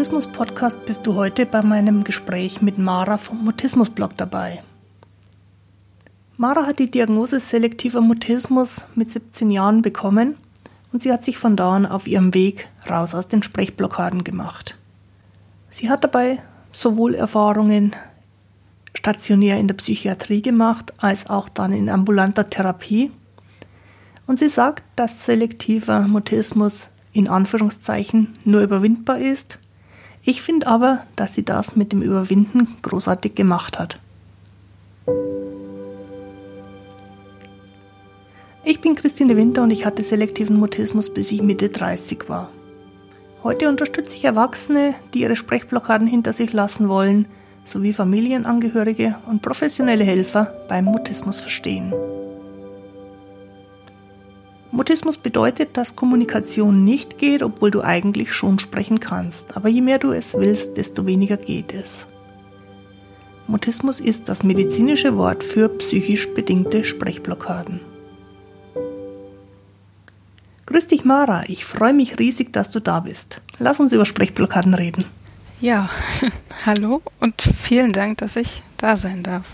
Mutismus-Podcast bist du heute bei meinem Gespräch mit Mara vom Mutismus-Blog dabei. Mara hat die Diagnose selektiver Mutismus mit 17 Jahren bekommen und sie hat sich von da an auf ihrem Weg raus aus den Sprechblockaden gemacht. Sie hat dabei sowohl Erfahrungen stationär in der Psychiatrie gemacht als auch dann in ambulanter Therapie. Und sie sagt, dass selektiver Mutismus in Anführungszeichen nur überwindbar ist. Ich finde aber, dass sie das mit dem Überwinden großartig gemacht hat. Ich bin Christine Winter und ich hatte selektiven Mutismus, bis ich Mitte 30 war. Heute unterstütze ich Erwachsene, die ihre Sprechblockaden hinter sich lassen wollen, sowie Familienangehörige und professionelle Helfer beim Mutismus verstehen. Mutismus bedeutet, dass Kommunikation nicht geht, obwohl du eigentlich schon sprechen kannst. Aber je mehr du es willst, desto weniger geht es. Mutismus ist das medizinische Wort für psychisch bedingte Sprechblockaden. Grüß dich, Mara. Ich freue mich riesig, dass du da bist. Lass uns über Sprechblockaden reden. Ja, hallo und vielen Dank, dass ich da sein darf.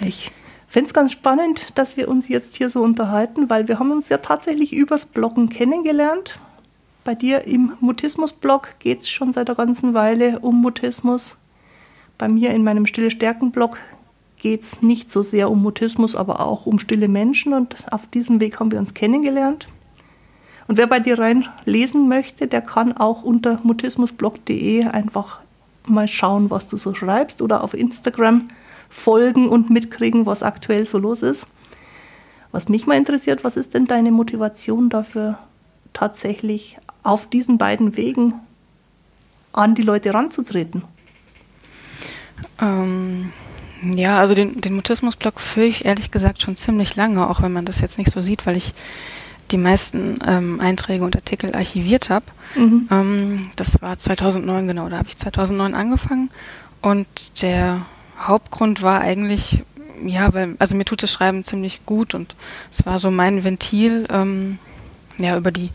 Ich finde es ganz spannend, dass wir uns jetzt hier so unterhalten, weil wir haben uns ja tatsächlich übers Bloggen kennengelernt. Bei dir im Mutismus-Blog geht es schon seit einer ganzen Weile um Mutismus. Bei mir in meinem Stille Stärken-Blog geht es nicht so sehr um Mutismus, aber auch um stille Menschen und auf diesem Weg haben wir uns kennengelernt. Und wer bei dir reinlesen möchte, der kann auch unter mutismusblog.de einfach mal schauen, was du so schreibst oder auf Instagram folgen und mitkriegen, was aktuell so los ist. Was mich mal interessiert, was ist denn deine Motivation dafür, tatsächlich auf diesen beiden Wegen an die Leute ranzutreten? Ähm, ja, also den, den Mutismus-Blog führe ich ehrlich gesagt schon ziemlich lange, auch wenn man das jetzt nicht so sieht, weil ich die meisten ähm, Einträge und Artikel archiviert habe. Mhm. Ähm, das war 2009 genau, da habe ich 2009 angefangen und der Hauptgrund war eigentlich, ja, weil, also mir tut das Schreiben ziemlich gut und es war so mein Ventil, ähm, ja, über die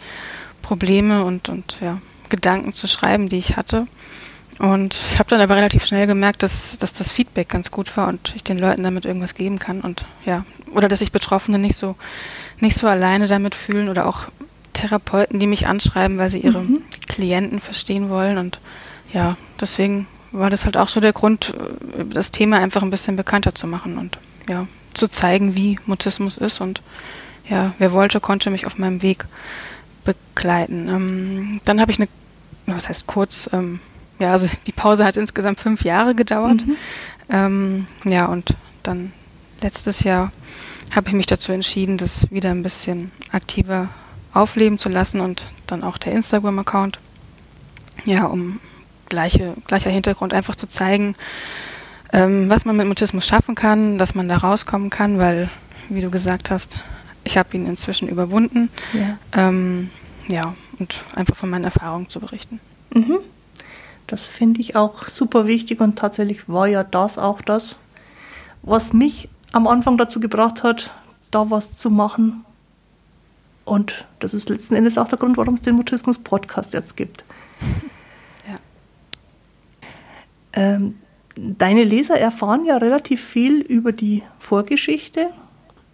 Probleme und, und ja, Gedanken zu schreiben, die ich hatte. Und ich habe dann aber relativ schnell gemerkt, dass, dass das Feedback ganz gut war und ich den Leuten damit irgendwas geben kann und ja, oder dass sich Betroffene nicht so nicht so alleine damit fühlen oder auch Therapeuten, die mich anschreiben, weil sie ihre mhm. Klienten verstehen wollen und ja, deswegen war das halt auch so der Grund, das Thema einfach ein bisschen bekannter zu machen und ja, zu zeigen, wie Mutismus ist und ja, wer wollte, konnte mich auf meinem Weg begleiten. Ähm, dann habe ich eine, was heißt kurz, ähm, ja, also die Pause hat insgesamt fünf Jahre gedauert. Mhm. Ähm, ja, und dann letztes Jahr habe ich mich dazu entschieden, das wieder ein bisschen aktiver aufleben zu lassen und dann auch der Instagram-Account. Ja, um gleiche, gleicher Hintergrund einfach zu zeigen, ähm, was man mit Mutismus schaffen kann, dass man da rauskommen kann, weil, wie du gesagt hast, ich habe ihn inzwischen überwunden. Ja. Ähm, ja, und einfach von meinen Erfahrungen zu berichten. Mhm. Das finde ich auch super wichtig und tatsächlich war ja das auch das, was mich am Anfang dazu gebracht hat, da was zu machen. Und das ist letzten Endes auch der Grund, warum es den Mutismus-Podcast jetzt gibt. Ähm, deine Leser erfahren ja relativ viel über die Vorgeschichte.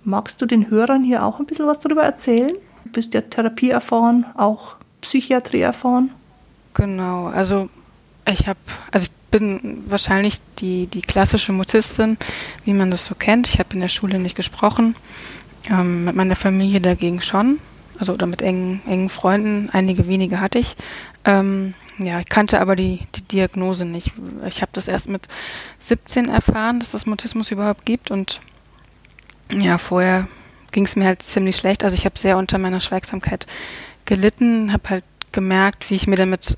Magst du den Hörern hier auch ein bisschen was darüber erzählen? Du bist ja Therapie erfahren, auch Psychiatrie erfahren. Genau, also ich habe, also ich bin wahrscheinlich die, die klassische Mutistin, wie man das so kennt. Ich habe in der Schule nicht gesprochen, ähm, mit meiner Familie dagegen schon, also oder mit engen, engen Freunden, einige wenige hatte ich. Ähm, ja, ich kannte aber die, die Diagnose nicht. Ich habe das erst mit 17 erfahren, dass es Mutismus überhaupt gibt und ja, vorher ging es mir halt ziemlich schlecht. Also ich habe sehr unter meiner Schweigsamkeit gelitten, habe halt gemerkt, wie ich mir damit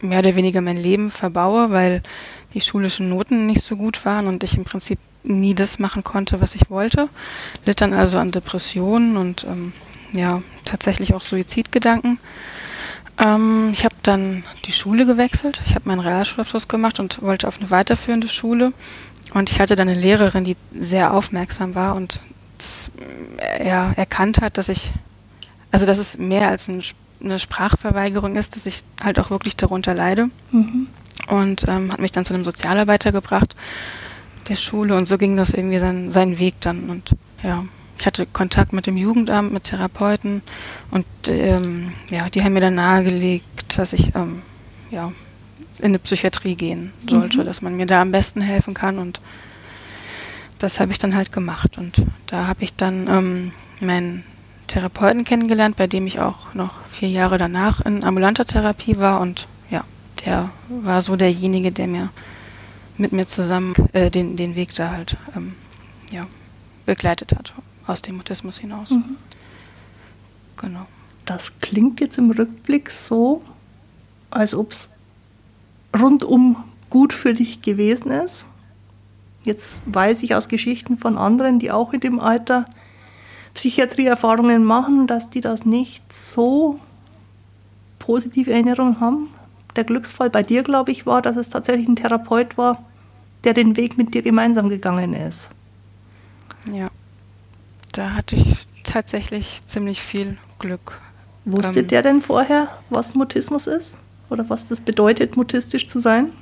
mehr oder weniger mein Leben verbaue, weil die schulischen Noten nicht so gut waren und ich im Prinzip nie das machen konnte, was ich wollte. Litt dann also an Depressionen und ähm, ja, tatsächlich auch Suizidgedanken. Ähm, ich habe dann die Schule gewechselt. Ich habe meinen Realschulabschluss gemacht und wollte auf eine weiterführende Schule. Und ich hatte dann eine Lehrerin, die sehr aufmerksam war und das, äh, ja, erkannt hat, dass ich, also dass es mehr als ein eine Sprachverweigerung ist, dass ich halt auch wirklich darunter leide. Mhm. Und ähm, hat mich dann zu einem Sozialarbeiter gebracht der Schule und so ging das irgendwie sein, seinen Weg dann. Und ja, ich hatte Kontakt mit dem Jugendamt, mit Therapeuten und ähm, ja, die haben mir dann nahegelegt, dass ich ähm, ja, in eine Psychiatrie gehen sollte, mhm. dass man mir da am besten helfen kann und das habe ich dann halt gemacht und da habe ich dann ähm, meinen Therapeuten kennengelernt, bei dem ich auch noch vier Jahre danach in ambulanter Therapie war und ja, der war so derjenige, der mir mit mir zusammen äh, den, den Weg da halt ähm, ja, begleitet hat aus dem Mutismus hinaus. Mhm. Genau. Das klingt jetzt im Rückblick so, als ob es rundum gut für dich gewesen ist. Jetzt weiß ich aus Geschichten von anderen, die auch in dem Alter Psychiatrieerfahrungen machen, dass die das nicht so positive Erinnerungen haben. Der Glücksfall bei dir, glaube ich, war, dass es tatsächlich ein Therapeut war, der den Weg mit dir gemeinsam gegangen ist. Ja, da hatte ich tatsächlich ziemlich viel Glück. Wusste ähm, der denn vorher, was Mutismus ist? Oder was das bedeutet, mutistisch zu sein?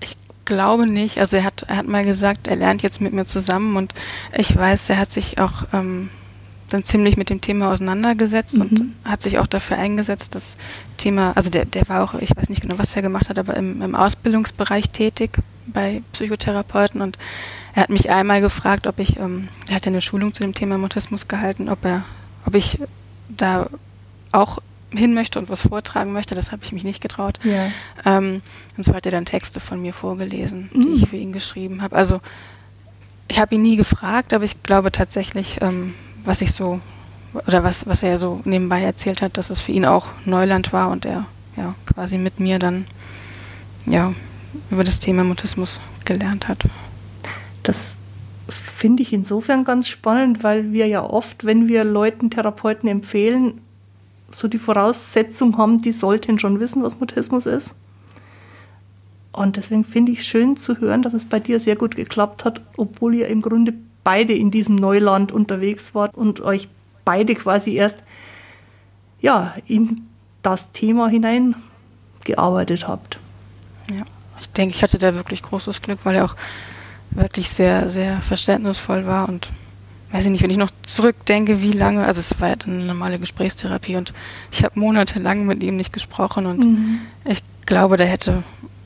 Ich glaube nicht. Also er hat, er hat mal gesagt, er lernt jetzt mit mir zusammen und ich weiß, er hat sich auch ähm, dann ziemlich mit dem Thema auseinandergesetzt mhm. und hat sich auch dafür eingesetzt, das Thema, also der, der war auch, ich weiß nicht genau, was er gemacht hat, aber im, im Ausbildungsbereich tätig bei Psychotherapeuten und er hat mich einmal gefragt, ob ich, ähm, er hat ja eine Schulung zu dem Thema Mutismus gehalten, ob er, ob ich da auch hin möchte und was vortragen möchte. Das habe ich mich nicht getraut. Ja. Ähm, und so hat er dann Texte von mir vorgelesen, die mhm. ich für ihn geschrieben habe. Also ich habe ihn nie gefragt, aber ich glaube tatsächlich, ähm, was ich so oder was, was er so nebenbei erzählt hat, dass es für ihn auch Neuland war und er ja quasi mit mir dann ja über das Thema Mutismus gelernt hat. Das finde ich insofern ganz spannend, weil wir ja oft, wenn wir Leuten Therapeuten empfehlen, so die Voraussetzung haben, die sollten schon wissen, was Mutismus ist. Und deswegen finde ich schön zu hören, dass es bei dir sehr gut geklappt hat, obwohl ihr im Grunde beide in diesem Neuland unterwegs wart und euch beide quasi erst ja, in das Thema hineingearbeitet habt. Ja, ich denke, ich hatte da wirklich großes Glück, weil er auch wirklich sehr, sehr verständnisvoll war und weiß ich nicht, wenn ich noch zurückdenke, wie lange, also es war ja eine normale Gesprächstherapie und ich habe monatelang mit ihm nicht gesprochen und mhm. ich glaube, da hätte,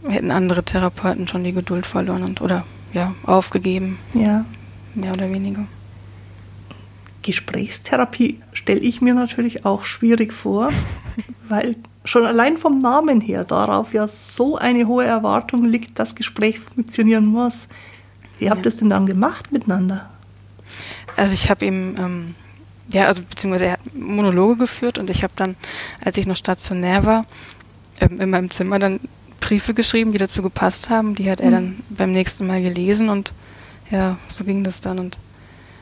hätten andere Therapeuten schon die Geduld verloren und oder ja, aufgegeben. Ja. Mehr oder weniger. Gesprächstherapie stelle ich mir natürlich auch schwierig vor, weil schon allein vom Namen her darauf ja so eine hohe Erwartung liegt, dass Gespräch funktionieren muss. Wie habt ihr ja. es denn dann gemacht miteinander? Also ich habe ihm, ähm, ja, also beziehungsweise er hat Monologe geführt und ich habe dann, als ich noch stationär war, ähm, in meinem Zimmer dann Briefe geschrieben, die dazu gepasst haben. Die hat er mhm. dann beim nächsten Mal gelesen und ja, so ging das dann. Und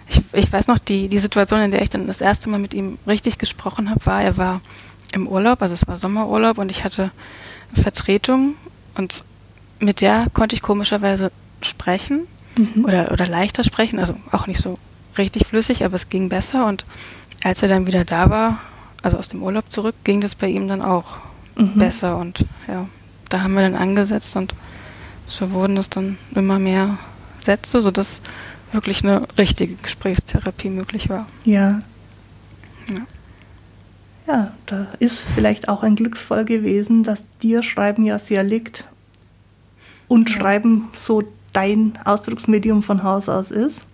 ich, ich weiß noch, die, die Situation, in der ich dann das erste Mal mit ihm richtig gesprochen habe, war, er war im Urlaub, also es war Sommerurlaub und ich hatte Vertretung und mit der konnte ich komischerweise sprechen mhm. oder, oder leichter sprechen, also auch nicht so richtig flüssig, aber es ging besser und als er dann wieder da war, also aus dem Urlaub zurück, ging das bei ihm dann auch mhm. besser und ja, da haben wir dann angesetzt und so wurden es dann immer mehr Sätze, sodass wirklich eine richtige Gesprächstherapie möglich war. Ja. Ja. Ja, da ist vielleicht auch ein Glücksfall gewesen, dass dir Schreiben ja sehr liegt und ja. Schreiben so dein Ausdrucksmedium von Haus aus ist.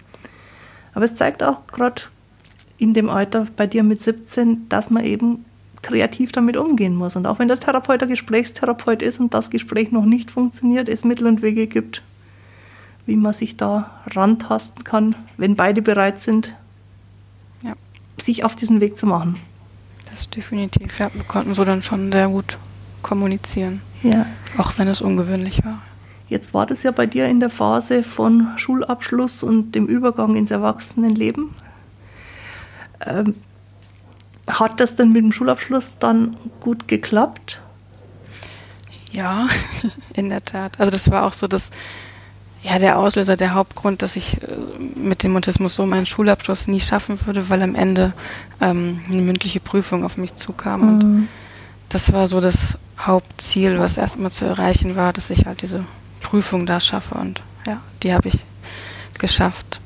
Aber es zeigt auch gerade in dem Alter bei dir mit 17, dass man eben kreativ damit umgehen muss. Und auch wenn der Therapeut der Gesprächstherapeut ist und das Gespräch noch nicht funktioniert, es Mittel und Wege gibt, wie man sich da rantasten kann, wenn beide bereit sind, ja. sich auf diesen Weg zu machen. Das definitiv, ja. Wir konnten so dann schon sehr gut kommunizieren. Ja. Auch wenn es ungewöhnlich war. Jetzt war das ja bei dir in der Phase von Schulabschluss und dem Übergang ins Erwachsenenleben. Ähm, hat das denn mit dem Schulabschluss dann gut geklappt? Ja, in der Tat. Also das war auch so, dass ja, der Auslöser, der Hauptgrund, dass ich äh, mit dem Mutismus so meinen Schulabschluss nie schaffen würde, weil am Ende ähm, eine mündliche Prüfung auf mich zukam. Mhm. Und das war so das Hauptziel, was erstmal zu erreichen war, dass ich halt diese Prüfung da schaffe. Und ja, die habe ich geschafft.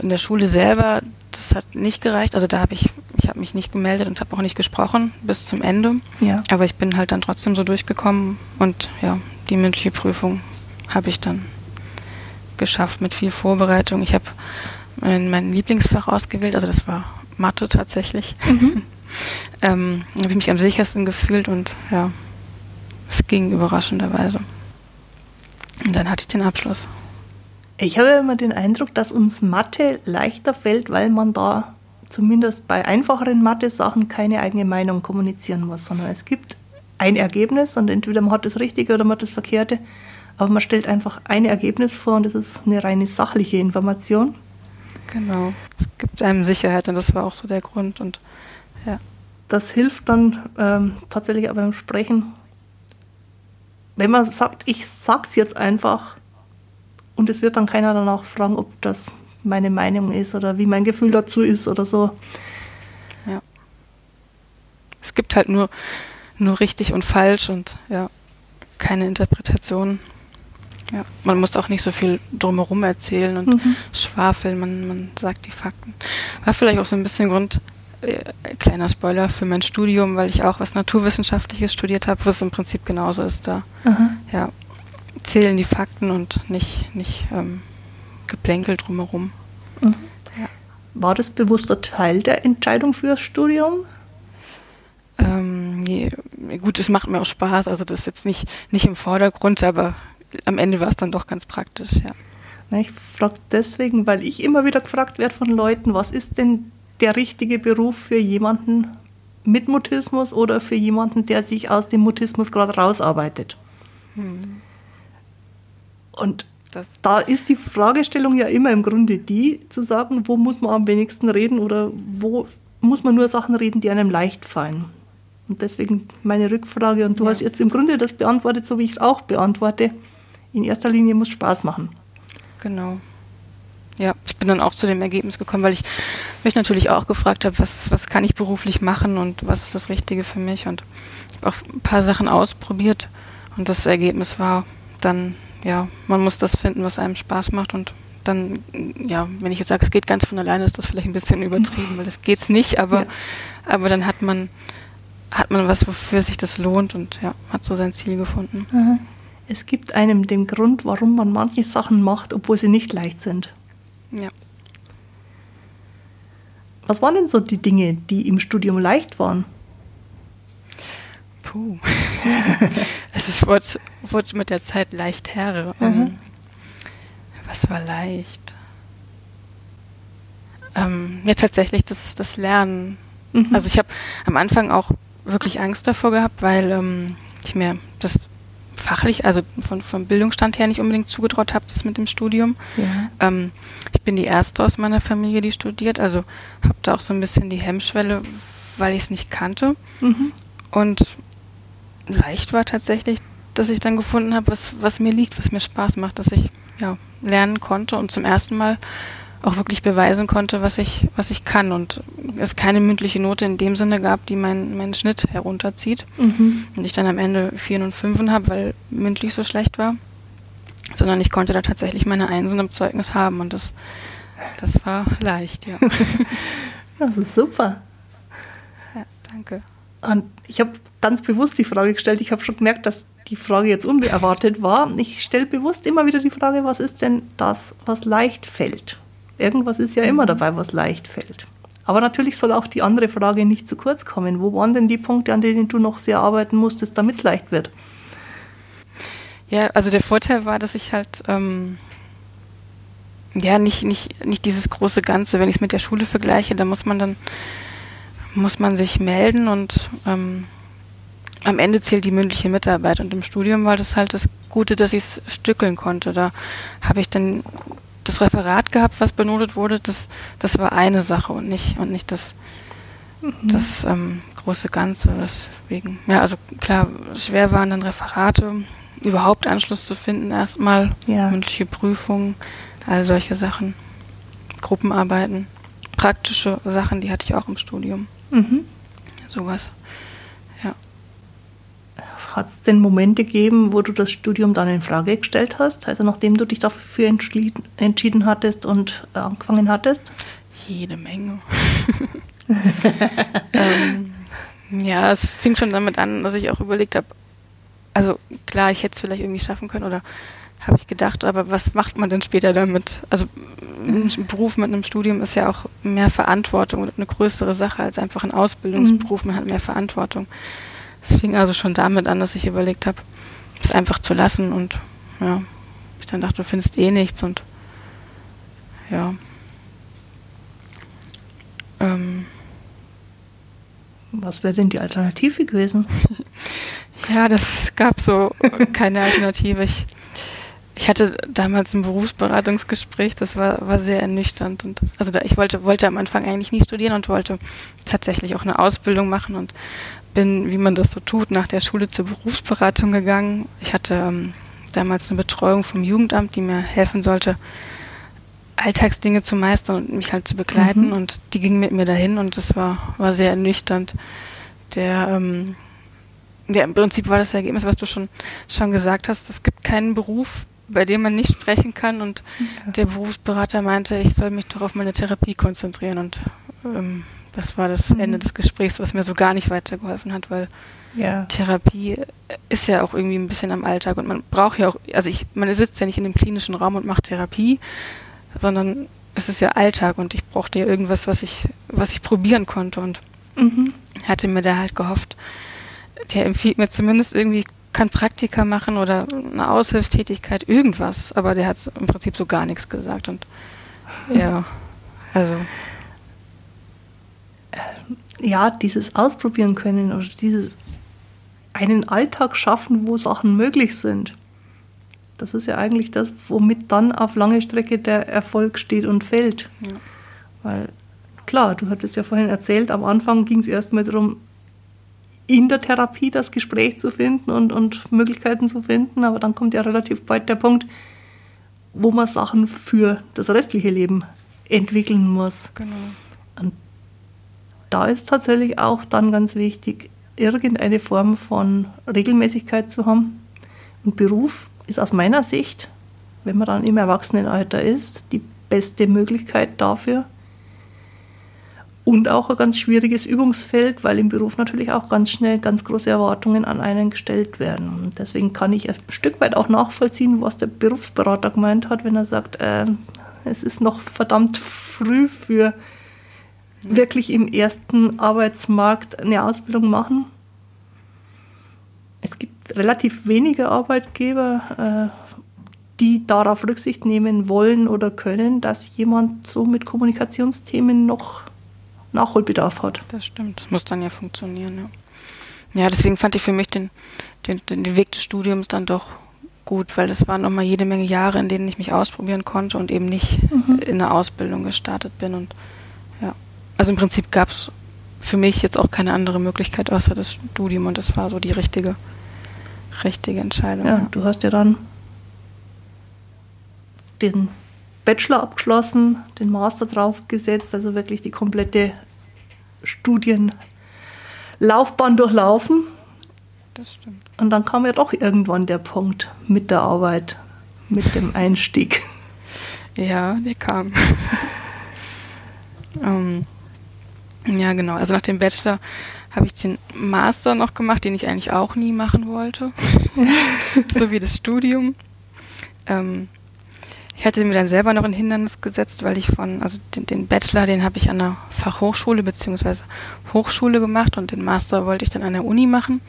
In der Schule selber, das hat nicht gereicht. Also da habe ich, ich habe mich nicht gemeldet und habe auch nicht gesprochen bis zum Ende. Ja. Aber ich bin halt dann trotzdem so durchgekommen und ja, die mündliche Prüfung habe ich dann geschafft mit viel Vorbereitung. Ich habe mein, Lieblingsfach ausgewählt, also das war Mathe tatsächlich. Mhm. ähm, habe ich mich am sichersten gefühlt und ja, es ging überraschenderweise. Und dann hatte ich den Abschluss. Ich habe immer den Eindruck, dass uns Mathe leichter fällt, weil man da zumindest bei einfacheren Mathe-Sachen keine eigene Meinung kommunizieren muss, sondern es gibt ein Ergebnis und entweder man hat das Richtige oder man hat das Verkehrte. Aber man stellt einfach ein Ergebnis vor und das ist eine reine sachliche Information. Genau. Es gibt einem Sicherheit und das war auch so der Grund und ja. Das hilft dann ähm, tatsächlich auch beim Sprechen. Wenn man sagt, ich sag's jetzt einfach und es wird dann keiner danach fragen, ob das meine Meinung ist oder wie mein Gefühl dazu ist oder so. Ja. Es gibt halt nur, nur richtig und falsch und ja, keine Interpretation. Ja, man muss auch nicht so viel drumherum erzählen und mhm. schwafeln, man, man sagt die Fakten. War vielleicht auch so ein bisschen Grund, äh, kleiner Spoiler für mein Studium, weil ich auch was Naturwissenschaftliches studiert habe, was im Prinzip genauso ist da. Mhm. Ja, zählen die Fakten und nicht, nicht ähm, Geplänkel drumherum. Mhm. Ja. War das bewusster Teil der Entscheidung fürs Studium? Ähm, nee, gut, es macht mir auch Spaß, also das ist jetzt nicht, nicht im Vordergrund, aber am Ende war es dann doch ganz praktisch, ja. ich frage deswegen, weil ich immer wieder gefragt werde von Leuten, was ist denn der richtige Beruf für jemanden mit Mutismus oder für jemanden, der sich aus dem Mutismus gerade rausarbeitet? Hm. Und das da ist die Fragestellung ja immer im Grunde die, zu sagen, wo muss man am wenigsten reden oder wo muss man nur Sachen reden, die einem leicht fallen. Und deswegen meine Rückfrage, und du ja. hast jetzt im Grunde das beantwortet, so wie ich es auch beantworte in erster Linie muss Spaß machen. Genau. Ja, ich bin dann auch zu dem Ergebnis gekommen, weil ich mich natürlich auch gefragt habe, was, was kann ich beruflich machen und was ist das Richtige für mich und habe auch ein paar Sachen ausprobiert und das Ergebnis war dann, ja, man muss das finden, was einem Spaß macht und dann, ja, wenn ich jetzt sage, es geht ganz von alleine, ist das vielleicht ein bisschen übertrieben, weil das geht's nicht, aber, ja. aber dann hat man, hat man was, wofür sich das lohnt und ja, hat so sein Ziel gefunden. Es gibt einem den Grund, warum man manche Sachen macht, obwohl sie nicht leicht sind. Ja. Was waren denn so die Dinge, die im Studium leicht waren? Puh. es wurde, wurde mit der Zeit leicht her. Mhm. Was war leicht? Ähm, ja, tatsächlich das, das Lernen. Mhm. Also ich habe am Anfang auch wirklich Angst davor gehabt, weil ähm, ich mir das fachlich, also von, vom Bildungsstand her nicht unbedingt zugetraut habe, das mit dem Studium. Ja. Ähm, ich bin die erste aus meiner Familie, die studiert, also habe da auch so ein bisschen die Hemmschwelle, weil ich es nicht kannte. Mhm. Und leicht war tatsächlich, dass ich dann gefunden habe, was, was mir liegt, was mir Spaß macht, dass ich ja, lernen konnte und zum ersten Mal auch wirklich beweisen konnte, was ich, was ich kann und es keine mündliche Note in dem Sinne gab, die meinen mein Schnitt herunterzieht mhm. und ich dann am Ende Vieren und Fünfen habe, weil mündlich so schlecht war, sondern ich konnte da tatsächlich meine Einsen im Zeugnis haben und das, das war leicht, ja. das ist super. Ja, danke. Und ich habe ganz bewusst die Frage gestellt, ich habe schon gemerkt, dass die Frage jetzt unerwartet war. Ich stelle bewusst immer wieder die Frage, was ist denn das, was leicht fällt? Irgendwas ist ja immer mhm. dabei, was leicht fällt. Aber natürlich soll auch die andere Frage nicht zu kurz kommen. Wo waren denn die Punkte, an denen du noch sehr arbeiten musstest, damit es leicht wird? Ja, also der Vorteil war, dass ich halt ähm, ja nicht, nicht, nicht dieses große Ganze, wenn ich es mit der Schule vergleiche, da muss man dann muss man sich melden und ähm, am Ende zählt die mündliche Mitarbeit und im Studium war das halt das Gute, dass ich es stückeln konnte. Da habe ich dann das Referat gehabt, was benotet wurde, das, das war eine Sache und nicht, und nicht das, mhm. das ähm, große Ganze. Deswegen, ja, also klar, schwer waren dann Referate, überhaupt Anschluss zu finden, erstmal Ja. mündliche Prüfungen, all solche Sachen, Gruppenarbeiten, praktische Sachen, die hatte ich auch im Studium, Mhm. sowas. Ja. Hat es denn Momente gegeben, wo du das Studium dann in Frage gestellt hast? Also nachdem du dich dafür entschieden hattest und äh, angefangen hattest? Jede Menge. ähm, ja, es fing schon damit an, dass ich auch überlegt habe, also klar, ich hätte es vielleicht irgendwie schaffen können oder habe ich gedacht, aber was macht man denn später damit? Also ein Beruf mit einem Studium ist ja auch mehr Verantwortung und eine größere Sache als einfach ein Ausbildungsberuf. Man hat mehr Verantwortung. Es fing also schon damit an, dass ich überlegt habe, es einfach zu lassen und ja, ich dann dachte, du findest eh nichts und ja. Ähm, Was wäre denn die Alternative gewesen? Ja, das gab so keine Alternative. Ich, ich hatte damals ein Berufsberatungsgespräch, das war, war sehr ernüchternd. Und also da, ich wollte, wollte am Anfang eigentlich nie studieren und wollte tatsächlich auch eine Ausbildung machen und bin, wie man das so tut, nach der Schule zur Berufsberatung gegangen. Ich hatte ähm, damals eine Betreuung vom Jugendamt, die mir helfen sollte, Alltagsdinge zu meistern und mich halt zu begleiten. Mhm. Und die ging mit mir dahin und das war, war sehr ernüchternd. Der, ähm, ja, im Prinzip war das Ergebnis, was du schon, schon gesagt hast. Es gibt keinen Beruf, bei dem man nicht sprechen kann. Und Ja. der Berufsberater meinte, ich soll mich doch auf meine Therapie konzentrieren. Und ähm, das war das Mhm. Ende des Gesprächs, was mir so gar nicht weitergeholfen hat, weil Ja. Therapie ist ja auch irgendwie ein bisschen am Alltag und man braucht ja auch, also ich, man sitzt ja nicht in dem klinischen Raum und macht Therapie, sondern es ist ja Alltag und ich brauchte ja irgendwas, was ich, was ich probieren konnte und Mhm. hatte mir da halt gehofft, der empfiehlt mir zumindest irgendwie, kann Praktika machen oder eine Aushilfstätigkeit, irgendwas, aber der hat im Prinzip so gar nichts gesagt und ja, also ja, dieses Ausprobieren können oder dieses einen Alltag schaffen, wo Sachen möglich sind. Das ist ja eigentlich das, womit dann auf lange Strecke der Erfolg steht und fällt. Ja. Weil, klar, du hattest ja vorhin erzählt, am Anfang ging es erstmal darum, in der Therapie das Gespräch zu finden und, und Möglichkeiten zu finden, aber dann kommt ja relativ bald der Punkt, wo man Sachen für das restliche Leben entwickeln muss. genau. da ist tatsächlich auch dann ganz wichtig, irgendeine Form von Regelmäßigkeit zu haben. Und Beruf ist aus meiner Sicht, wenn man dann im Erwachsenenalter ist, die beste Möglichkeit dafür. Und auch ein ganz schwieriges Übungsfeld, weil im Beruf natürlich auch ganz schnell ganz große Erwartungen an einen gestellt werden. Und deswegen kann ich ein Stück weit auch nachvollziehen, was der Berufsberater gemeint hat, wenn er sagt, äh, es ist noch verdammt früh für wirklich im ersten Arbeitsmarkt eine Ausbildung machen. Es gibt relativ wenige Arbeitgeber, äh, die darauf Rücksicht nehmen wollen oder können, dass jemand so mit Kommunikationsthemen noch Nachholbedarf hat. Das stimmt. Das muss dann ja funktionieren, ja. Ja, deswegen fand ich für mich den, den, den Weg des Studiums dann doch gut, weil es waren nochmal jede Menge Jahre, in denen ich mich ausprobieren konnte und eben nicht Mhm. in eine Ausbildung gestartet bin. Und ja, also im Prinzip gab es für mich jetzt auch keine andere Möglichkeit außer das Studium und das war so die richtige, richtige Entscheidung. Ja, du hast ja dann den Bachelor abgeschlossen, den Master draufgesetzt, also wirklich die komplette Studienlaufbahn durchlaufen. Das stimmt. Und dann kam ja doch irgendwann der Punkt mit der Arbeit, mit dem Einstieg. Ja, der kam. ähm, ja, genau. Also nach dem Bachelor habe ich den Master noch gemacht, den ich eigentlich auch nie machen wollte. so wie das Studium. Ähm, ich hatte mir dann selber noch ein Hindernis gesetzt, weil ich von, also den, den Bachelor, den habe ich an der Fachhochschule bzw. Hochschule gemacht und den Master wollte ich dann an der Uni machen.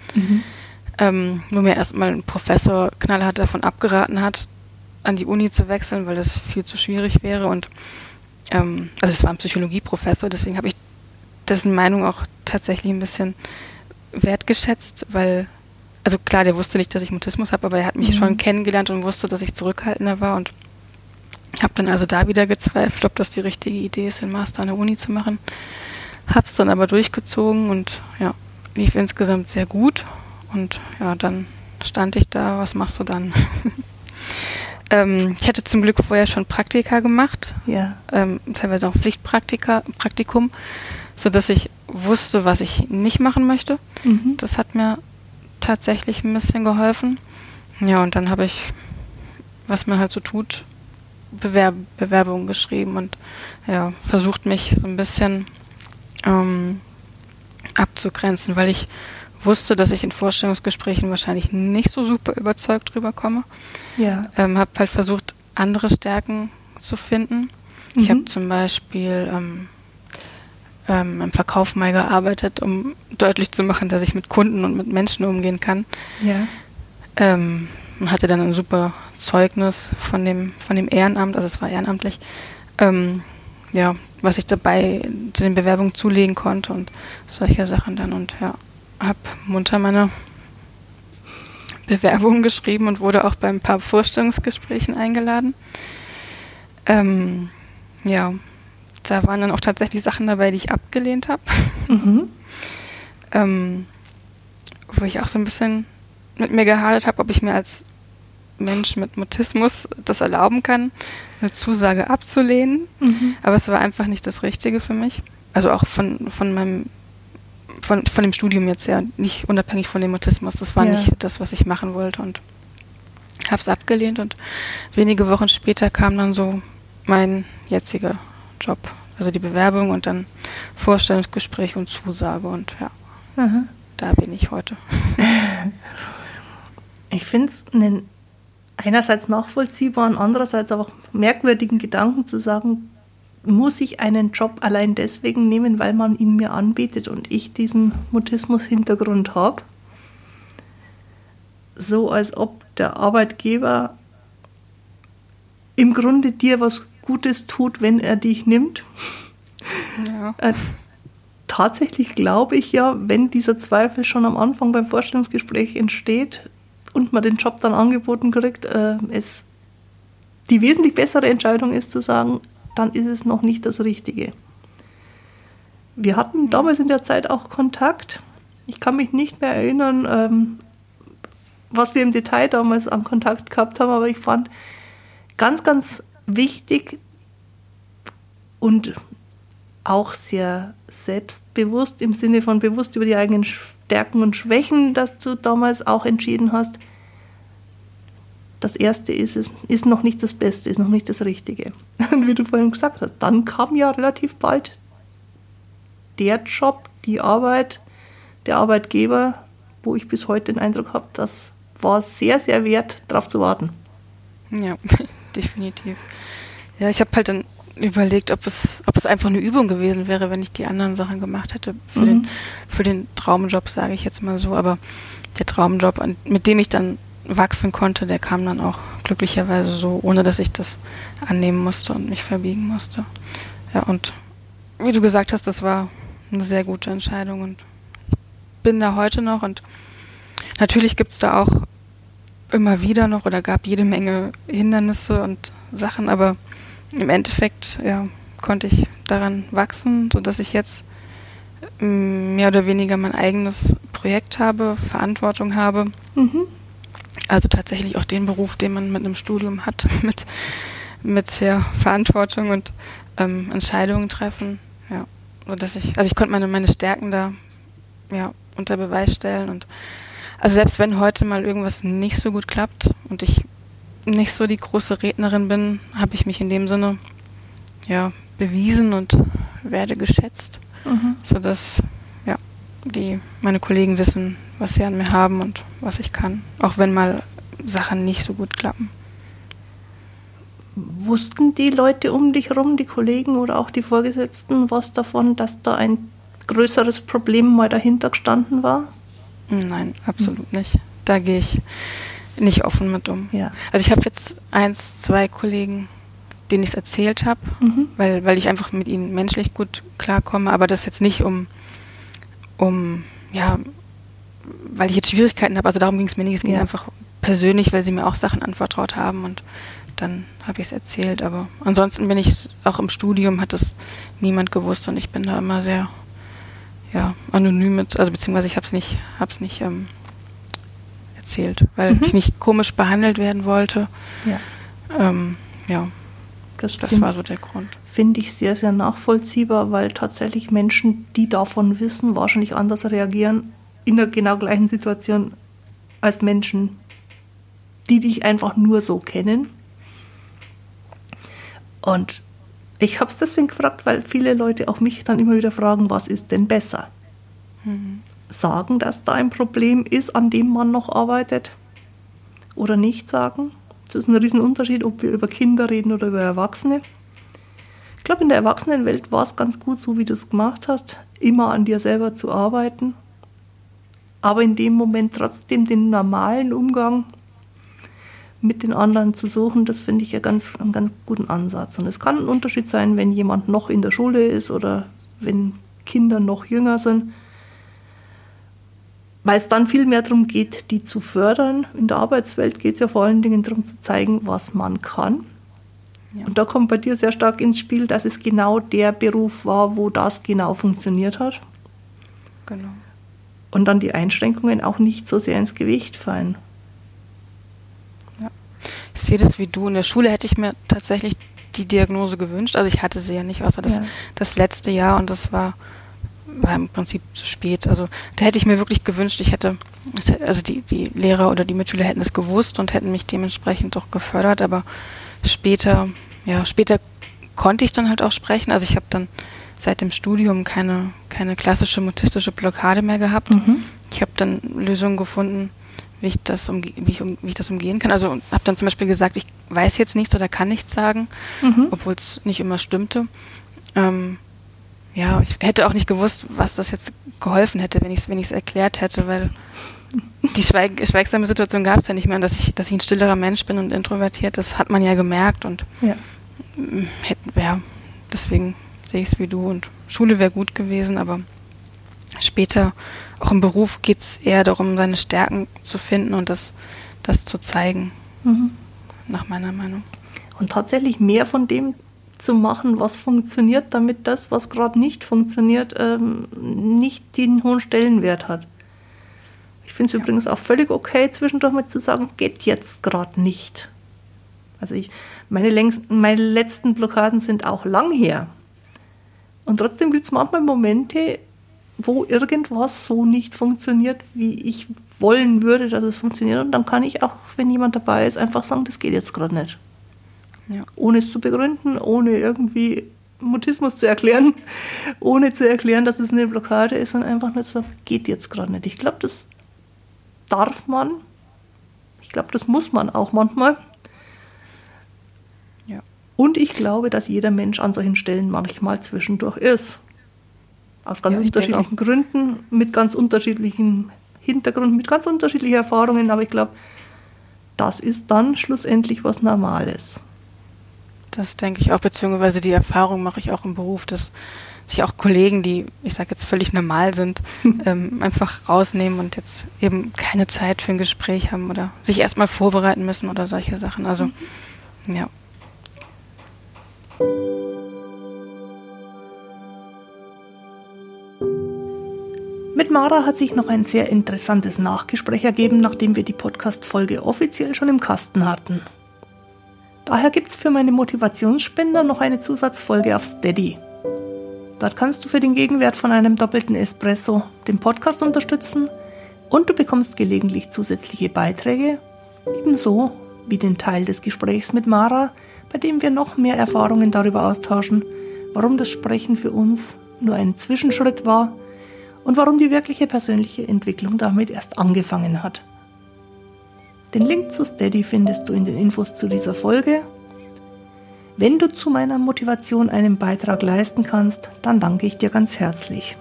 Ähm, wo mir erstmal ein Professor knallhart davon abgeraten hat, an die Uni zu wechseln, weil das viel zu schwierig wäre. Und ähm, also es war ein Psychologieprofessor, deswegen habe ich dessen Meinung auch tatsächlich ein bisschen wertgeschätzt, weil, also klar, der wusste nicht, dass ich Mutismus habe, aber er hat mich Mhm. schon kennengelernt und wusste, dass ich zurückhaltender war und habe dann also da wieder gezweifelt, ob das die richtige Idee ist, den Master an der Uni zu machen. Hab's dann aber durchgezogen und ja, lief insgesamt sehr gut. Und ja, dann stand ich da, was machst du dann? ähm, ich hatte zum Glück vorher schon Praktika gemacht, ja. ähm, teilweise auch Pflichtpraktika, Praktikum, sodass ich wusste, was ich nicht machen möchte. Mhm. Das hat mir tatsächlich ein bisschen geholfen. Ja, und dann habe ich, was man halt so tut, Bewerb Bewerbungen geschrieben und ja, versucht mich so ein bisschen ähm, abzugrenzen, weil ich wusste, dass ich in Vorstellungsgesprächen wahrscheinlich nicht so super überzeugt drüber komme. Ja. Ähm, habe halt versucht, andere Stärken zu finden. Mhm. Ich habe zum Beispiel ähm, ähm, im Verkauf mal gearbeitet, um deutlich zu machen, dass ich mit Kunden und mit Menschen umgehen kann. Ja. Ähm, hatte dann ein super Zeugnis von dem, von dem Ehrenamt, also es war ehrenamtlich, ähm, ja, was ich dabei zu den Bewerbungen zulegen konnte und solche Sachen dann und ja, habe munter meine Bewerbungen geschrieben und wurde auch bei ein paar Vorstellungsgesprächen eingeladen. Ähm, ja, da waren dann auch tatsächlich Sachen dabei, die ich abgelehnt habe. Mhm. ähm, wo ich auch so ein bisschen mit mir gehadert habe, ob ich mir als Mensch mit Mutismus das erlauben kann, eine Zusage abzulehnen. Mhm. Aber es war einfach nicht das Richtige für mich. Also auch von, von meinem von, von dem Studium jetzt ja, nicht unabhängig von dem Mutismus. Das war ja. nicht das, was ich machen wollte und habe es abgelehnt und wenige Wochen später kam dann so mein jetziger Job, also die Bewerbung und dann Vorstellungsgespräch und Zusage und ja, Aha. da bin ich heute. ich finde es einen einerseits nachvollziehbaren, andererseits auch merkwürdigen Gedanken zu sagen, muss ich einen Job allein deswegen nehmen, weil man ihn mir anbietet und ich diesen Mutismus-Hintergrund habe. So als ob der Arbeitgeber im Grunde dir was Gutes tut, wenn er dich nimmt. Ja. Äh, tatsächlich glaube ich ja, wenn dieser Zweifel schon am Anfang beim Vorstellungsgespräch entsteht und man den Job dann angeboten kriegt, äh, es die wesentlich bessere Entscheidung ist zu sagen, dann ist es noch nicht das Richtige. Wir hatten damals in der Zeit auch Kontakt. Ich kann mich nicht mehr erinnern, ähm, was wir im Detail damals an Kontakt gehabt haben, aber ich fand ganz, ganz wichtig und auch sehr selbstbewusst im Sinne von bewusst über die eigenen Stärken und Schwächen, dass du damals auch entschieden hast, das Erste ist, es ist noch nicht das Beste, ist noch nicht das Richtige. Und wie du vorhin gesagt hast, dann kam ja relativ bald der Job, die Arbeit, der Arbeitgeber, wo ich bis heute den Eindruck habe, das war sehr, sehr wert, darauf zu warten. Ja, definitiv. Ja, ich habe halt dann überlegt, ob es, ob es einfach eine Übung gewesen wäre, wenn ich die anderen Sachen gemacht hätte. Für, mhm. den, für den Traumjob, sage ich jetzt mal so. Aber der Traumjob, mit dem ich dann wachsen konnte, der kam dann auch glücklicherweise so, ohne dass ich das annehmen musste und mich verbiegen musste. Ja, und wie du gesagt hast, das war eine sehr gute Entscheidung und ich bin da heute noch und natürlich gibt es da auch immer wieder noch oder gab jede Menge Hindernisse und Sachen, aber im Endeffekt ja, konnte ich daran wachsen, sodass ich jetzt mm, mehr oder weniger mein eigenes Projekt habe, Verantwortung habe. Mhm also tatsächlich auch den Beruf, den man mit einem Studium hat, mit, mit ja, Verantwortung und ähm, Entscheidungen treffen. Ja, so dass ich, also ich konnte meine, meine Stärken da ja, unter Beweis stellen und also selbst wenn heute mal irgendwas nicht so gut klappt und ich nicht so die große Rednerin bin, habe ich mich in dem Sinne ja bewiesen und werde geschätzt, mhm. sodass ja die meine Kollegen wissen, was sie an mir haben und was ich kann. Auch wenn mal Sachen nicht so gut klappen. Wussten die Leute um dich herum, die Kollegen oder auch die Vorgesetzten, was davon, dass da ein größeres Problem mal dahinter gestanden war? Nein, absolut hm. nicht. Da gehe ich nicht offen mit um. Ja. Also ich habe jetzt eins, zwei Kollegen, denen ich es erzählt habe, mhm. weil, weil ich einfach mit ihnen menschlich gut klarkomme, aber das jetzt nicht um, um ja, weil ich jetzt Schwierigkeiten habe, also darum ging es mir nicht, es ging ja. einfach persönlich, weil sie mir auch Sachen anvertraut haben und dann habe ich es erzählt. Aber ansonsten bin ich auch im Studium, hat es niemand gewusst und ich bin da immer sehr ja, anonym mit, also beziehungsweise ich habe es nicht, hab's nicht ähm, erzählt, weil mhm. ich nicht komisch behandelt werden wollte. Ja. Ähm, ja. Das, das war so der Grund. Finde ich sehr, sehr nachvollziehbar, weil tatsächlich Menschen, die davon wissen, wahrscheinlich anders reagieren in der genau gleichen Situation als Menschen, die dich einfach nur so kennen. Und ich habe es deswegen gefragt, weil viele Leute auch mich dann immer wieder fragen, was ist denn besser? Mhm. Sagen, dass da ein Problem ist, an dem man noch arbeitet oder nicht sagen? Das ist ein Riesenunterschied, ob wir über Kinder reden oder über Erwachsene. Ich glaube, in der Erwachsenenwelt war es ganz gut, so wie du es gemacht hast, immer an dir selber zu arbeiten, aber in dem Moment trotzdem den normalen Umgang mit den anderen zu suchen, das finde ich ja ganz, einen ganz guten Ansatz. Und es kann ein Unterschied sein, wenn jemand noch in der Schule ist oder wenn Kinder noch jünger sind weil es dann viel mehr darum geht, die zu fördern. In der Arbeitswelt geht es ja vor allen Dingen darum zu zeigen, was man kann. Ja. Und da kommt bei dir sehr stark ins Spiel, dass es genau der Beruf war, wo das genau funktioniert hat. Genau. Und dann die Einschränkungen auch nicht so sehr ins Gewicht fallen. Ja. Ich sehe das wie du. In der Schule hätte ich mir tatsächlich die Diagnose gewünscht. Also ich hatte sie ja nicht, außer das, ja. das letzte Jahr und das war war im Prinzip zu spät. Also da hätte ich mir wirklich gewünscht, ich hätte, also die, die Lehrer oder die Mitschüler hätten es gewusst und hätten mich dementsprechend doch gefördert, aber später, ja, später konnte ich dann halt auch sprechen. Also ich habe dann seit dem Studium keine, keine klassische mutistische Blockade mehr gehabt. Mhm. Ich habe dann Lösungen gefunden, wie ich das, umge wie ich, um, wie ich das umgehen kann. Also habe dann zum Beispiel gesagt, ich weiß jetzt nichts oder kann nichts sagen, mhm. obwohl es nicht immer stimmte. Ähm, ja, ich hätte auch nicht gewusst, was das jetzt geholfen hätte, wenn ich es wenn erklärt hätte, weil die schweig schweigsame Situation gab es ja nicht mehr, dass ich, dass ich ein stillerer Mensch bin und introvertiert, das hat man ja gemerkt und ja, hätten, ja deswegen sehe ich es wie du und Schule wäre gut gewesen, aber später auch im Beruf geht es eher darum, seine Stärken zu finden und das, das zu zeigen, mhm. nach meiner Meinung. Und tatsächlich mehr von dem zu machen, was funktioniert, damit das, was gerade nicht funktioniert, ähm, nicht den hohen Stellenwert hat. Ich finde es ja. übrigens auch völlig okay, zwischendurch mal zu sagen, geht jetzt gerade nicht. Also ich, meine, längsten, meine letzten Blockaden sind auch lang her. Und trotzdem gibt es manchmal Momente, wo irgendwas so nicht funktioniert, wie ich wollen würde, dass es funktioniert. Und dann kann ich auch, wenn jemand dabei ist, einfach sagen, das geht jetzt gerade nicht. Ja. Ohne es zu begründen, ohne irgendwie Mutismus zu erklären, ohne zu erklären, dass es eine Blockade ist, und einfach nur zu sagen, geht jetzt gerade nicht. Ich glaube, das darf man. Ich glaube, das muss man auch manchmal. Ja. Und ich glaube, dass jeder Mensch an solchen Stellen manchmal zwischendurch ist. Aus ganz ja, unterschiedlichen Gründen, mit ganz unterschiedlichen Hintergründen, mit ganz unterschiedlichen Erfahrungen. Aber ich glaube, das ist dann schlussendlich was Normales. Das denke ich auch, beziehungsweise die Erfahrung mache ich auch im Beruf, dass sich auch Kollegen, die, ich sage jetzt völlig normal sind, ähm, einfach rausnehmen und jetzt eben keine Zeit für ein Gespräch haben oder sich erstmal vorbereiten müssen oder solche Sachen. Also, mhm. ja. Mit Mara hat sich noch ein sehr interessantes Nachgespräch ergeben, nachdem wir die Podcast-Folge offiziell schon im Kasten hatten. Daher gibt es für meine Motivationsspender noch eine Zusatzfolge auf Steady. Dort kannst du für den Gegenwert von einem doppelten Espresso den Podcast unterstützen und du bekommst gelegentlich zusätzliche Beiträge, ebenso wie den Teil des Gesprächs mit Mara, bei dem wir noch mehr Erfahrungen darüber austauschen, warum das Sprechen für uns nur ein Zwischenschritt war und warum die wirkliche persönliche Entwicklung damit erst angefangen hat. Den Link zu Steady findest du in den Infos zu dieser Folge. Wenn du zu meiner Motivation einen Beitrag leisten kannst, dann danke ich dir ganz herzlich.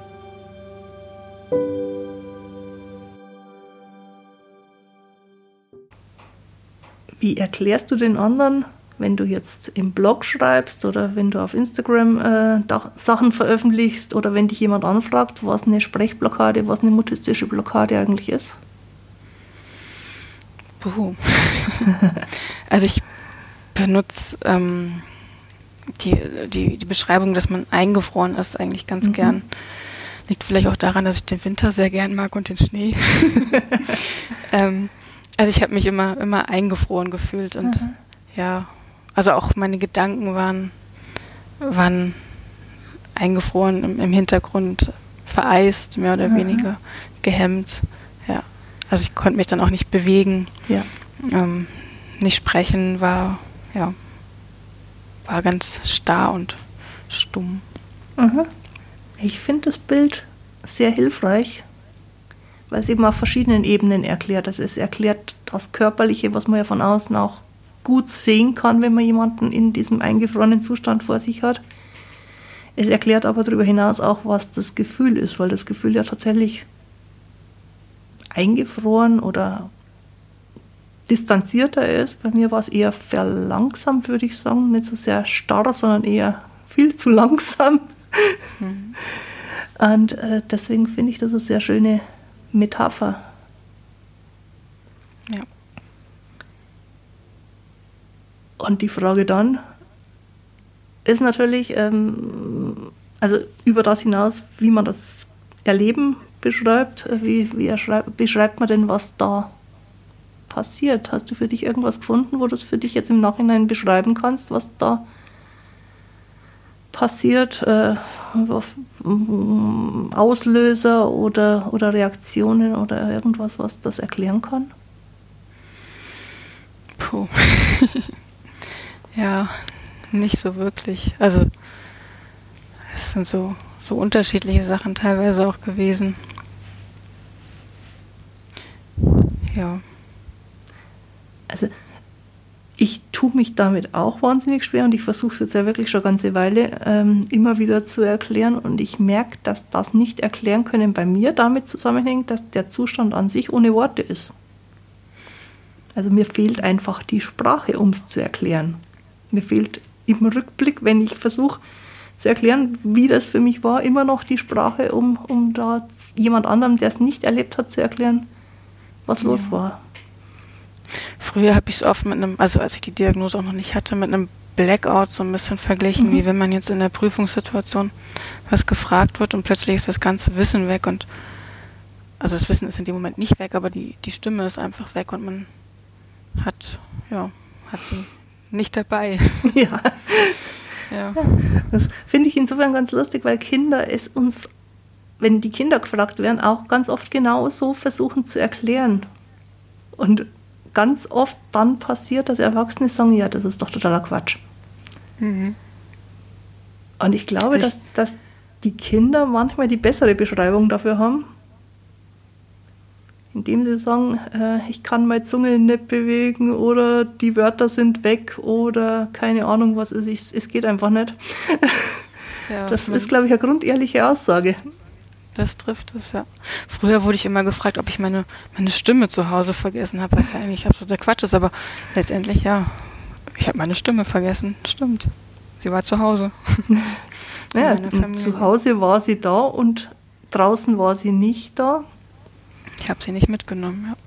Wie erklärst du den anderen, wenn du jetzt im Blog schreibst oder wenn du auf Instagram äh, Sachen veröffentlichst oder wenn dich jemand anfragt, was eine Sprechblockade, was eine mutistische Blockade eigentlich ist? Puh. also ich benutze ähm, die, die, die Beschreibung, dass man eingefroren ist, eigentlich ganz mhm. gern. Liegt vielleicht auch daran, dass ich den Winter sehr gern mag und den Schnee. ähm, Also ich habe mich immer, immer eingefroren gefühlt und Aha. ja, also auch meine Gedanken waren, waren eingefroren im, im Hintergrund, vereist, mehr oder Aha. weniger, gehemmt. Ja. Also ich konnte mich dann auch nicht bewegen. Ja. Ähm, nicht sprechen war, ja, war ganz starr und stumm. Aha. Ich finde das Bild sehr hilfreich, weil es eben auf verschiedenen Ebenen erklärt. Also es erklärt das Körperliche, was man ja von außen auch gut sehen kann, wenn man jemanden in diesem eingefrorenen Zustand vor sich hat. Es erklärt aber darüber hinaus auch, was das Gefühl ist, weil das Gefühl ja tatsächlich eingefroren oder distanzierter ist. Bei mir war es eher verlangsamt, würde ich sagen. Nicht so sehr starr, sondern eher viel zu langsam. Mhm. Und äh, deswegen finde ich das eine sehr schöne Metapher. Ja. Und die Frage dann ist natürlich, ähm, also über das hinaus, wie man das Erleben beschreibt, äh, wie, wie beschreibt man denn, was da passiert? Hast du für dich irgendwas gefunden, wo du es für dich jetzt im Nachhinein beschreiben kannst, was da passiert? äh, Auslöser oder, oder Reaktionen oder irgendwas, was das erklären kann? Puh. ja, nicht so wirklich. Also es sind so, so unterschiedliche Sachen teilweise auch gewesen. Ja. Also ich tue mich damit auch wahnsinnig schwer und ich versuche es jetzt ja wirklich schon eine ganze Weile ähm, immer wieder zu erklären und ich merke, dass das nicht erklären können bei mir damit zusammenhängt, dass der Zustand an sich ohne Worte ist. Also mir fehlt einfach die Sprache, um es zu erklären. Mir fehlt im Rückblick, wenn ich versuche zu erklären, wie das für mich war, immer noch die Sprache, um, um da jemand anderem, der es nicht erlebt hat, zu erklären, was ja. los war. Früher habe ich es oft mit einem, also als ich die Diagnose auch noch nicht hatte, mit einem Blackout so ein bisschen verglichen, mhm. wie wenn man jetzt in der Prüfungssituation was gefragt wird und plötzlich ist das ganze Wissen weg und also das Wissen ist in dem Moment nicht weg, aber die, die Stimme ist einfach weg und man hat, ja, hat sie nicht dabei. Ja. ja. Das finde ich insofern ganz lustig, weil Kinder es uns, wenn die Kinder gefragt werden, auch ganz oft genau so versuchen zu erklären. Und ganz oft dann passiert, dass Erwachsene sagen, ja, das ist doch totaler Quatsch. Mhm. Und ich glaube, dass, dass die Kinder manchmal die bessere Beschreibung dafür haben, indem sie sagen, äh, ich kann meine Zunge nicht bewegen oder die Wörter sind weg oder keine Ahnung was ist, ich, es geht einfach nicht. Ja, das ist, glaube ich, eine grundehrliche Aussage. Das trifft es, ja. Früher wurde ich immer gefragt, ob ich meine, meine Stimme zu Hause vergessen habe, was ja eigentlich absoluter Quatsch ist, aber letztendlich ja, ich habe meine Stimme vergessen. Stimmt. Sie war zu Hause. ja, zu Hause war sie da und draußen war sie nicht da. Ich habe sie nicht mitgenommen, ja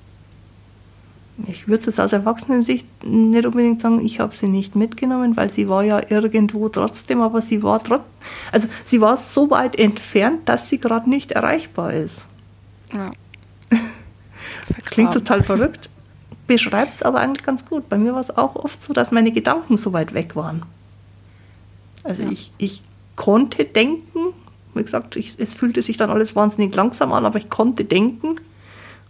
ich würde es aus Erwachsenensicht nicht unbedingt sagen, ich habe sie nicht mitgenommen, weil sie war ja irgendwo trotzdem, aber sie war trotzdem, also sie war so weit entfernt, dass sie gerade nicht erreichbar ist. Ja. Klingt total verrückt, beschreibt es aber eigentlich ganz gut. Bei mir war es auch oft so, dass meine Gedanken so weit weg waren. Also ja. ich, ich konnte denken, wie gesagt, ich, es fühlte sich dann alles wahnsinnig langsam an, aber ich konnte denken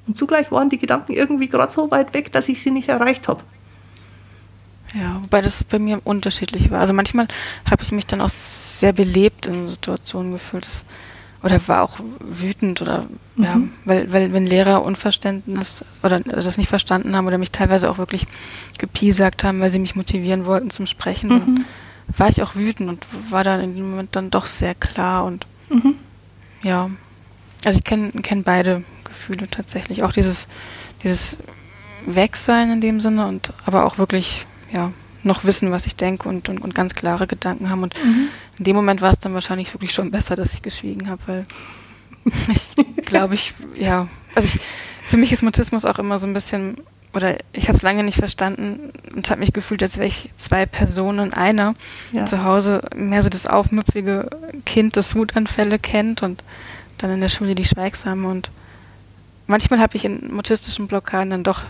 und zugleich waren die Gedanken irgendwie gerade so weit weg, dass ich sie nicht erreicht habe. Ja, wobei das bei mir unterschiedlich war. Also manchmal habe ich mich dann auch sehr belebt in Situationen gefühlt. oder war auch wütend oder mhm. ja, weil, weil wenn Lehrer Unverständnis oder das nicht verstanden haben oder mich teilweise auch wirklich gepiesackt haben, weil sie mich motivieren wollten zum Sprechen, mhm. war ich auch wütend und war dann in dem Moment dann doch sehr klar und mhm. ja. Also ich kenne kenn beide Gefühle tatsächlich. Auch dieses, dieses Wegsein in dem Sinne und aber auch wirklich, ja, noch wissen, was ich denke und, und, und ganz klare Gedanken haben. Und mhm. in dem Moment war es dann wahrscheinlich wirklich schon besser, dass ich geschwiegen habe, weil ich glaube, ich, ja, also ich, für mich ist Mutismus auch immer so ein bisschen, oder ich habe es lange nicht verstanden und habe mich gefühlt, als wäre ich zwei Personen, einer ja. zu Hause mehr so das aufmüpfige Kind, das Wutanfälle kennt und dann in der Schule die Schweigsame und manchmal habe ich in mutistischen Blockaden dann doch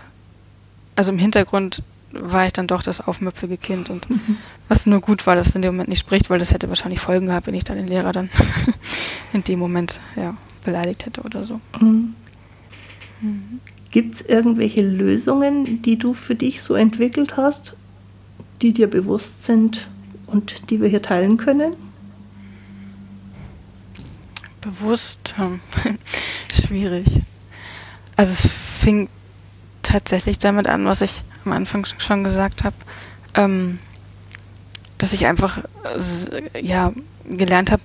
also im Hintergrund war ich dann doch das aufmüpfige Kind und mhm. was nur gut war, dass es in dem Moment nicht spricht, weil das hätte wahrscheinlich Folgen gehabt, wenn ich dann den Lehrer dann in dem Moment ja, beleidigt hätte oder so. Mhm. Mhm. Gibt es irgendwelche Lösungen, die du für dich so entwickelt hast, die dir bewusst sind und die wir hier teilen können? Bewusst, hm. schwierig. Also es fing tatsächlich damit an, was ich am Anfang schon gesagt habe, ähm, dass ich einfach äh, ja gelernt habe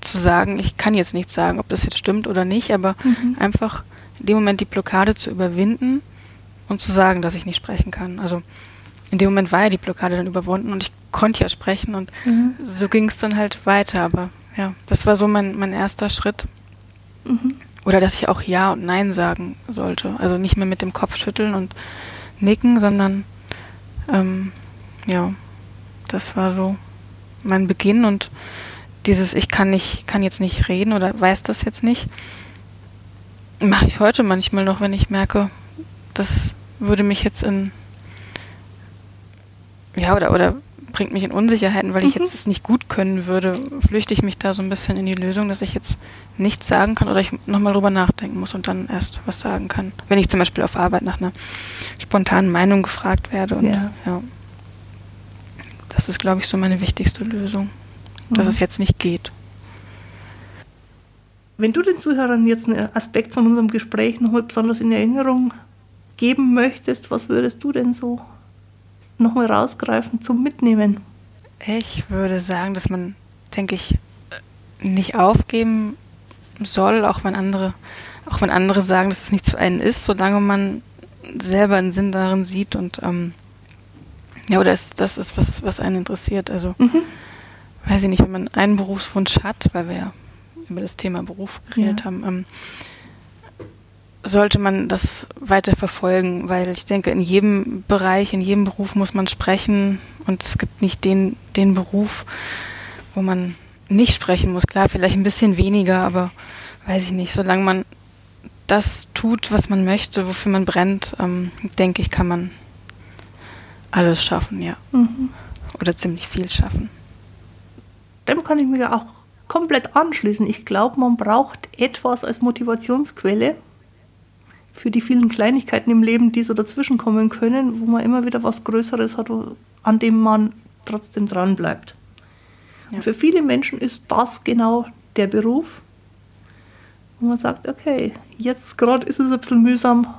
zu sagen, ich kann jetzt nicht sagen, ob das jetzt stimmt oder nicht, aber mhm. einfach in dem Moment die Blockade zu überwinden und zu sagen, dass ich nicht sprechen kann. Also in dem Moment war ja die Blockade dann überwunden und ich konnte ja sprechen und mhm. so ging es dann halt weiter. Aber ja, das war so mein, mein erster Schritt. Mhm. Oder dass ich auch Ja und Nein sagen sollte. Also nicht mehr mit dem Kopf schütteln und nicken, sondern ähm, ja, das war so mein Beginn und dieses Ich kann nicht, kann jetzt nicht reden oder weiß das jetzt nicht, mache ich heute manchmal noch, wenn ich merke, das würde mich jetzt in ja oder oder bringt mich in Unsicherheiten, weil ich mhm. jetzt nicht gut können würde, flüchte ich mich da so ein bisschen in die Lösung, dass ich jetzt nichts sagen kann oder ich nochmal drüber nachdenken muss und dann erst was sagen kann. Wenn ich zum Beispiel auf Arbeit nach einer spontanen Meinung gefragt werde. Und, ja. ja. Das ist, glaube ich, so meine wichtigste Lösung, mhm. dass es jetzt nicht geht. Wenn du den Zuhörern jetzt einen Aspekt von unserem Gespräch nochmal besonders in Erinnerung geben möchtest, was würdest du denn so nochmal rausgreifen zum Mitnehmen? Ich würde sagen, dass man, denke ich, nicht aufgeben soll, auch wenn andere, auch wenn andere sagen, dass es nicht zu einem ist, solange man selber einen Sinn darin sieht und ähm, ja, oder ist, das ist was, was einen interessiert. Also mhm. weiß ich nicht, wenn man einen Berufswunsch hat, weil wir ja über das Thema Beruf geredet ja. haben, ähm, sollte man das weiter verfolgen, weil ich denke, in jedem Bereich, in jedem Beruf muss man sprechen und es gibt nicht den, den Beruf, wo man nicht sprechen muss. Klar, vielleicht ein bisschen weniger, aber weiß ich nicht, solange man das tut, was man möchte, wofür man brennt, ähm, denke ich, kann man alles schaffen, ja. Mhm. Oder ziemlich viel schaffen. Dem kann ich mir auch komplett anschließen. Ich glaube, man braucht etwas als Motivationsquelle, für die vielen Kleinigkeiten im Leben, die so dazwischen kommen können, wo man immer wieder was Größeres hat, an dem man trotzdem dran bleibt. Ja. Und für viele Menschen ist das genau der Beruf, wo man sagt, okay, jetzt gerade ist es ein bisschen mühsam,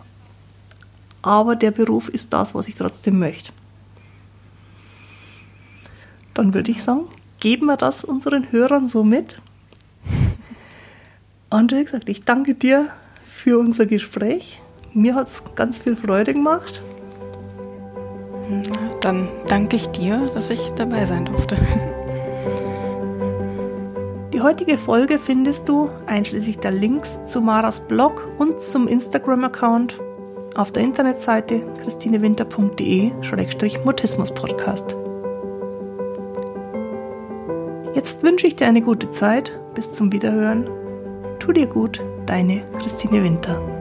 aber der Beruf ist das, was ich trotzdem möchte. Dann würde ich sagen, geben wir das unseren Hörern so mit. Und wie gesagt, ich danke dir für unser Gespräch. Mir hat es ganz viel Freude gemacht. Dann danke ich dir, dass ich dabei sein durfte. Die heutige Folge findest du, einschließlich der Links zu Maras Blog und zum Instagram-Account, auf der Internetseite christinewinter.de-mutismus-podcast. Jetzt wünsche ich dir eine gute Zeit. Bis zum Wiederhören. Tu dir gut, deine Christine Winter.